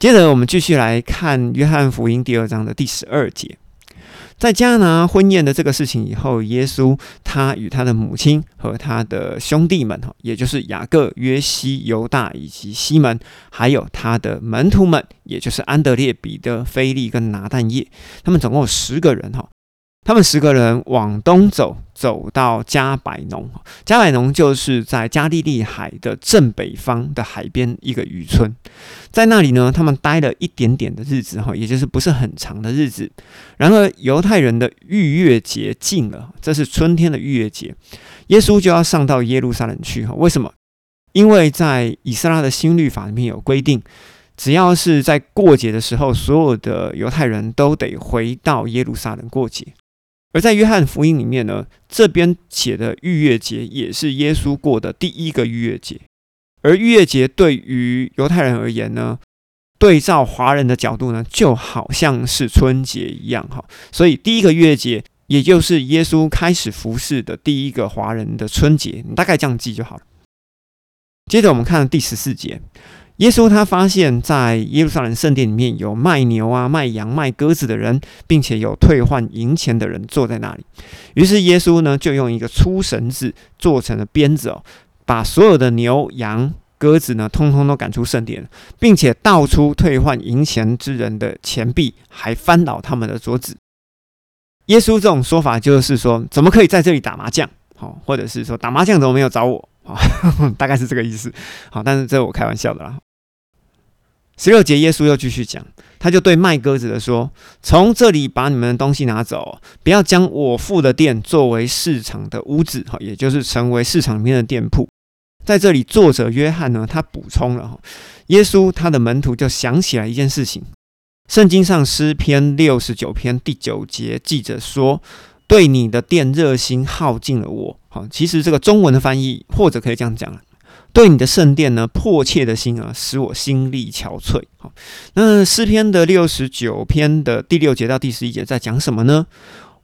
接着，我们继续来看约翰福音第二章的第十二节。在迦拿婚宴的这个事情以后，耶稣他与他的母亲和他的兄弟们，哈，也就是雅各、约西、犹大以及西门，还有他的门徒们，也就是安德烈、彼得、菲利跟拿但业，他们总共有十个人，哈。他们十个人往东走，走到加百农。加百农就是在加利利海的正北方的海边一个渔村，在那里呢，他们待了一点点的日子，哈，也就是不是很长的日子。然而，犹太人的逾越节近了，这是春天的逾越节，耶稣就要上到耶路撒冷去，哈。为什么？因为在以色列的新律法里面有规定，只要是在过节的时候，所有的犹太人都得回到耶路撒冷过节。而在约翰福音里面呢，这边写的逾越节也是耶稣过的第一个逾越节。而逾越节对于犹太人而言呢，对照华人的角度呢，就好像是春节一样哈。所以第一个逾越节，也就是耶稣开始服侍的第一个华人的春节，你大概这样记就好了。接着我们看第十四节。耶稣他发现，在耶路撒冷圣殿里面有卖牛啊、卖羊、卖鸽子的人，并且有退换银钱的人坐在那里。于是耶稣呢，就用一个粗绳子做成了鞭子哦，把所有的牛羊鸽子呢，通通都赶出圣殿，并且倒出退换银钱之人的钱币，还翻倒他们的桌子。耶稣这种说法就是说，怎么可以在这里打麻将？好，或者是说打麻将怎么没有找我？好，大概是这个意思。好，但是这我开玩笑的啦。十六节，耶稣又继续讲，他就对卖鸽子的说：“从这里把你们的东西拿走，不要将我父的店作为市场的屋子，哈，也就是成为市场里面的店铺。”在这里，作者约翰呢，他补充了哈，耶稣他的门徒就想起来一件事情，圣经上诗篇六十九篇第九节记着说：“对你的店热心耗尽了我。”好，其实这个中文的翻译或者可以这样讲了。对你的圣殿呢，迫切的心啊，使我心力憔悴。好，那诗篇的六十九篇的第六节到第十一节在讲什么呢？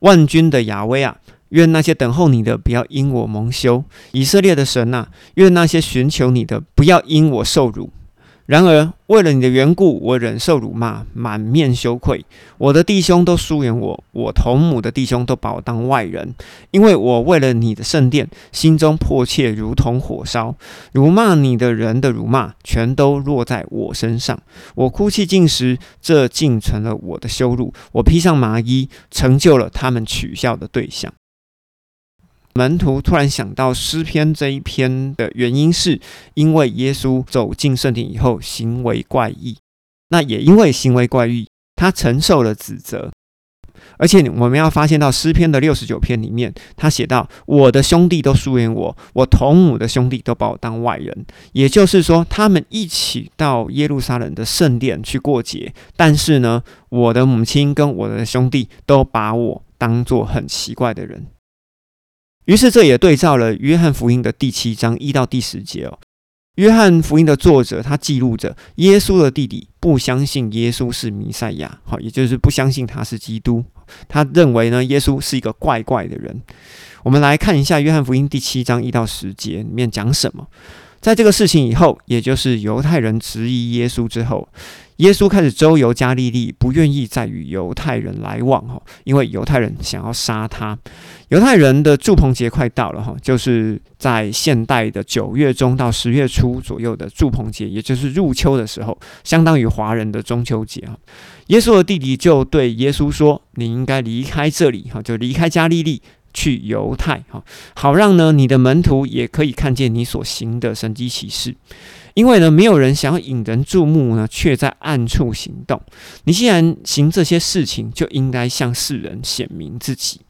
万军的雅威啊，愿那些等候你的不要因我蒙羞；以色列的神呐，愿那些寻求你的不要因我受辱。然而，为了你的缘故，我忍受辱骂，满面羞愧。我的弟兄都疏远我，我同母的弟兄都把我当外人，因为我为了你的圣殿，心中迫切如同火烧。辱骂你的人的辱骂，全都落在我身上。我哭泣进食，这竟成了我的羞辱。我披上麻衣，成就了他们取笑的对象。门徒突然想到诗篇这一篇的原因，是因为耶稣走进圣殿以后行为怪异，那也因为行为怪异，他承受了指责。而且我们要发现到诗篇的六十九篇里面，他写到：“我的兄弟都疏远我，我同母的兄弟都把我当外人。”也就是说，他们一起到耶路撒冷的圣殿去过节，但是呢，我的母亲跟我的兄弟都把我当做很奇怪的人。于是，这也对照了约翰福音的第七章一到第十节哦。约翰福音的作者他记录着耶稣的弟弟不相信耶稣是弥赛亚，好，也就是不相信他是基督。他认为呢，耶稣是一个怪怪的人。我们来看一下约翰福音第七章一到十节里面讲什么。在这个事情以后，也就是犹太人质疑耶稣之后。耶稣开始周游加利利，不愿意再与犹太人来往哈，因为犹太人想要杀他。犹太人的祝棚节快到了哈，就是在现代的九月中到十月初左右的祝棚节，也就是入秋的时候，相当于华人的中秋节哈。耶稣的弟弟就对耶稣说：“你应该离开这里哈，就离开加利利去犹太哈，好让呢你的门徒也可以看见你所行的神迹奇事。”因为呢，没有人想要引人注目呢，却在暗处行动。你既然行这些事情，就应该向世人显明自己。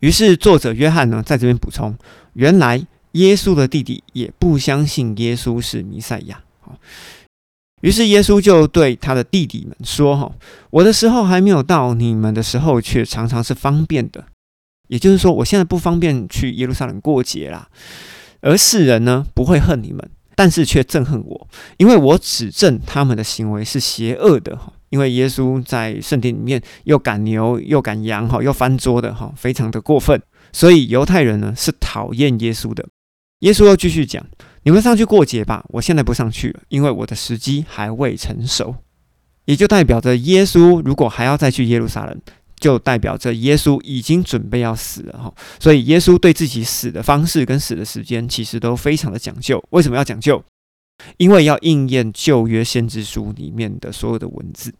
于是，作者约翰呢，在这边补充：原来耶稣的弟弟也不相信耶稣是弥赛亚。于是耶稣就对他的弟弟们说：“哈，我的时候还没有到，你们的时候却常常是方便的。也就是说，我现在不方便去耶路撒冷过节啦，而世人呢，不会恨你们。”但是却憎恨我，因为我指证他们的行为是邪恶的哈。因为耶稣在圣殿里面又赶牛又赶羊哈，又翻桌的哈，非常的过分。所以犹太人呢是讨厌耶稣的。耶稣又继续讲，你们上去过节吧，我现在不上去了，因为我的时机还未成熟。”也就代表着耶稣如果还要再去耶路撒冷，就代表着耶稣已经准备要死了哈。所以耶稣对自己死的方式跟死的时间其实都非常的讲究。为什么要讲究？因为要应验旧约先知书里面的所有的文字。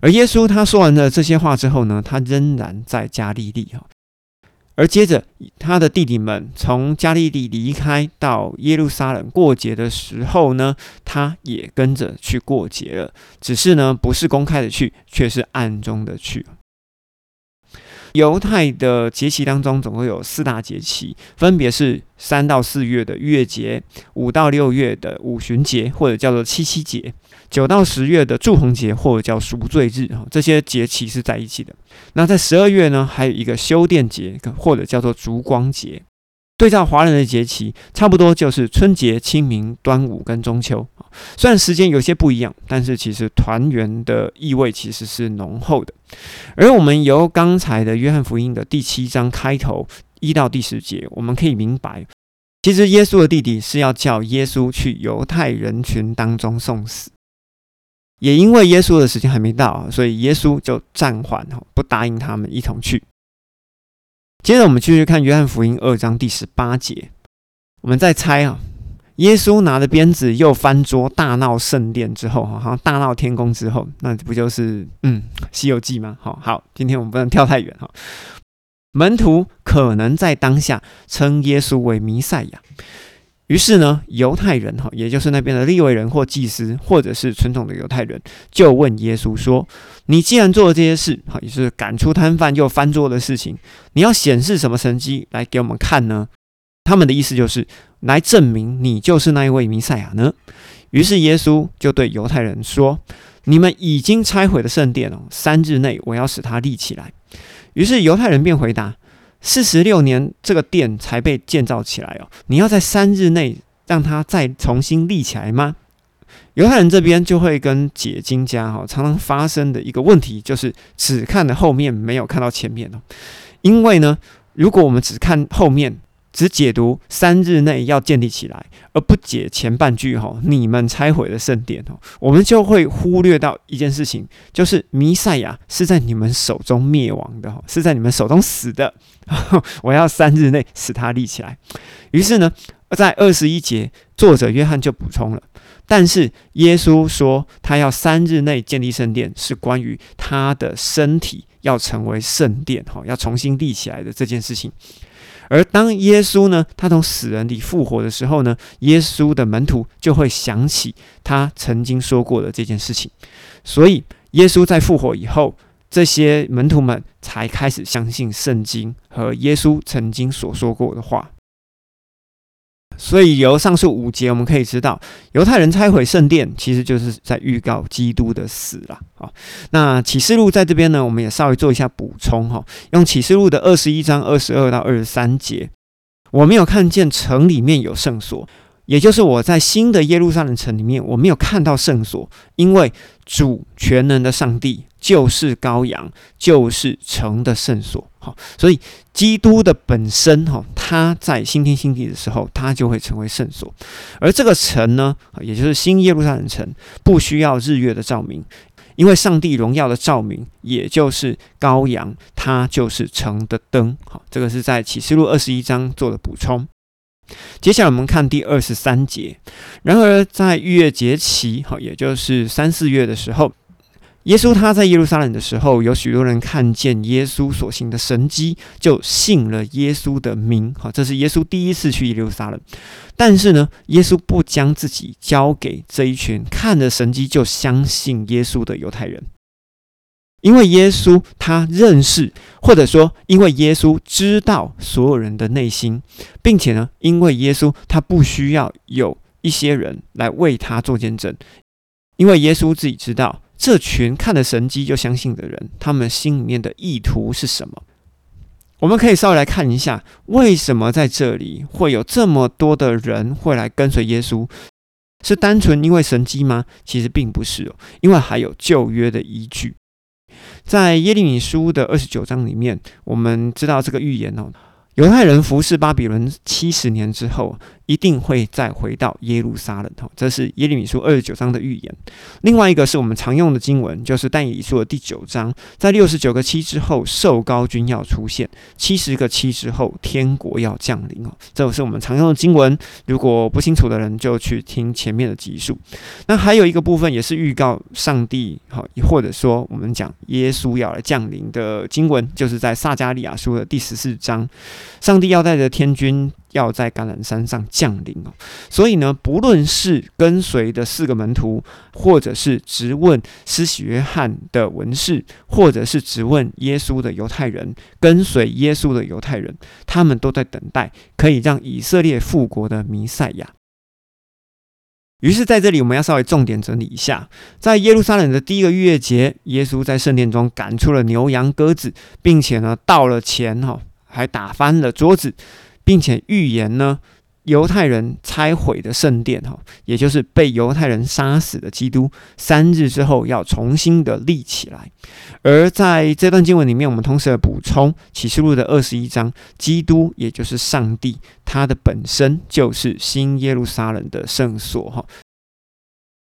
而耶稣他说完了这些话之后呢，他仍然在加利利哈。而接着，他的弟弟们从加利利离开到耶路撒冷过节的时候呢，他也跟着去过节了。只是呢，不是公开的去，却是暗中的去。犹太的节期当中，总共有四大节期，分别是三到四月的月节，五到六月的五旬节，或者叫做七七节；九到十月的祝红节，或者叫赎罪日。哈，这些节期是在一起的。那在十二月呢，还有一个修殿节，或者叫做烛光节。对照华人的节期，差不多就是春节、清明、端午跟中秋。虽然时间有些不一样，但是其实团圆的意味其实是浓厚的。而我们由刚才的约翰福音的第七章开头一到第十节，我们可以明白，其实耶稣的弟弟是要叫耶稣去犹太人群当中送死。也因为耶稣的时间还没到，所以耶稣就暂缓，不答应他们一同去。接着我们继续看约翰福音二章第十八节，我们再猜啊，耶稣拿着鞭子又翻桌大闹圣殿之后，哈，像大闹天宫之后，那不就是嗯西游记吗？好好，今天我们不能跳太远哈。门徒可能在当下称耶稣为弥赛亚。于是呢，犹太人哈，也就是那边的利未人或祭司，或者是传统的犹太人，就问耶稣说：“你既然做了这些事，哈，也是赶出摊贩又翻桌的事情，你要显示什么神迹来给我们看呢？”他们的意思就是来证明你就是那一位弥赛亚呢。于是耶稣就对犹太人说：“你们已经拆毁了圣殿哦，三日内我要使它立起来。”于是犹太人便回答。四十六年，这个殿才被建造起来哦。你要在三日内让它再重新立起来吗？犹太人这边就会跟解经家哈常常发生的一个问题，就是只看了后面，没有看到前面哦。因为呢，如果我们只看后面。只解读三日内要建立起来，而不解前半句哈，你们拆毁了圣殿哦，我们就会忽略到一件事情，就是弥赛亚是在你们手中灭亡的哈，是在你们手中死的。我要三日内使他立起来。于是呢，在二十一节，作者约翰就补充了，但是耶稣说他要三日内建立圣殿，是关于他的身体要成为圣殿哈，要重新立起来的这件事情。而当耶稣呢，他从死人里复活的时候呢，耶稣的门徒就会想起他曾经说过的这件事情，所以耶稣在复活以后，这些门徒们才开始相信圣经和耶稣曾经所说过的话。所以由上述五节我们可以知道，犹太人拆毁圣殿，其实就是在预告基督的死了。好，那启示录在这边呢，我们也稍微做一下补充哈。用启示录的二十一章二十二到二十三节，我没有看见城里面有圣所。也就是我在新的耶路撒冷城里面，我没有看到圣所，因为主全能的上帝就是羔羊，就是城的圣所。好，所以基督的本身哈，他在新天新地的时候，他就会成为圣所。而这个城呢，也就是新耶路撒冷城，不需要日月的照明，因为上帝荣耀的照明，也就是羔羊，它就是城的灯。好，这个是在启示录二十一章做的补充。接下来我们看第二十三节。然而，在逾越节期，好，也就是三四月的时候，耶稣他在耶路撒冷的时候，有许多人看见耶稣所行的神迹，就信了耶稣的名。好，这是耶稣第一次去耶路撒冷。但是呢，耶稣不将自己交给这一群看了神迹就相信耶稣的犹太人。因为耶稣他认识，或者说，因为耶稣知道所有人的内心，并且呢，因为耶稣他不需要有一些人来为他做见证，因为耶稣自己知道这群看了神迹就相信的人，他们心里面的意图是什么。我们可以稍微来看一下，为什么在这里会有这么多的人会来跟随耶稣？是单纯因为神迹吗？其实并不是哦，因为还有旧约的依据。在耶利米书的二十九章里面，我们知道这个预言哦，犹太人服侍巴比伦七十年之后。一定会再回到耶路撒冷，哈，这是耶利米书二十九章的预言。另外一个是我们常用的经文，就是但以理书的第九章，在六十九个七之后，受高君要出现；七十个七之后，天国要降临哦。这是我们常用的经文。如果不清楚的人，就去听前面的集数。那还有一个部分，也是预告上帝，哈，或者说我们讲耶稣要来降临的经文，就是在撒加利亚书的第十四章，上帝要带着天君。要在橄榄山上降临哦，所以呢，不论是跟随的四个门徒，或者是直问施洗约翰的文士，或者是直问耶稣的犹太人，跟随耶稣的犹太人，他们都在等待可以让以色列复国的弥赛亚。于是，在这里我们要稍微重点整理一下，在耶路撒冷的第一个逾越节，耶稣在圣殿中赶出了牛羊鸽子，并且呢，到了前哈，还打翻了桌子。并且预言呢，犹太人拆毁的圣殿，哈，也就是被犹太人杀死的基督，三日之后要重新的立起来。而在这段经文里面，我们同时的补充启示录的二十一章，基督也就是上帝，他的本身就是新耶路撒冷的圣所，哈。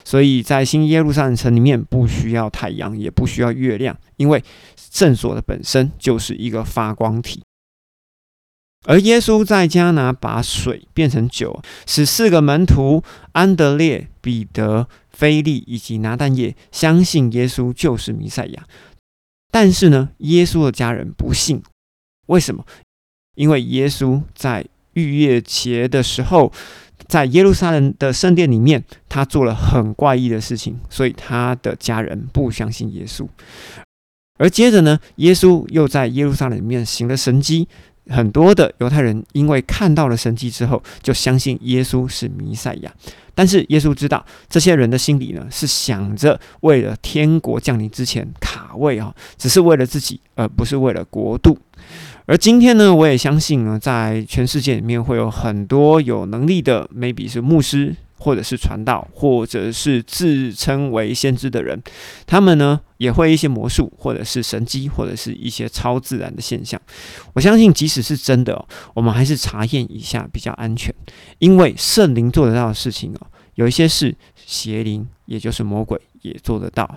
所以在新耶路撒冷城里面，不需要太阳，也不需要月亮，因为圣所的本身就是一个发光体。而耶稣在迦拿把水变成酒，使四个门徒安德烈、彼得、菲利以及拿但业相信耶稣就是弥赛亚。但是呢，耶稣的家人不信，为什么？因为耶稣在逾越节的时候，在耶路撒冷的圣殿里面，他做了很怪异的事情，所以他的家人不相信耶稣。而接着呢，耶稣又在耶路撒冷里面行了神迹。很多的犹太人因为看到了神迹之后，就相信耶稣是弥赛亚。但是耶稣知道这些人的心里呢，是想着为了天国降临之前卡位啊，只是为了自己，而不是为了国度。而今天呢，我也相信呢，在全世界里面会有很多有能力的，maybe 是牧师。或者是传道，或者是自称为先知的人，他们呢也会一些魔术，或者是神机，或者是一些超自然的现象。我相信，即使是真的，我们还是查验一下比较安全，因为圣灵做得到的事情哦，有一些是邪灵，也就是魔鬼也做得到。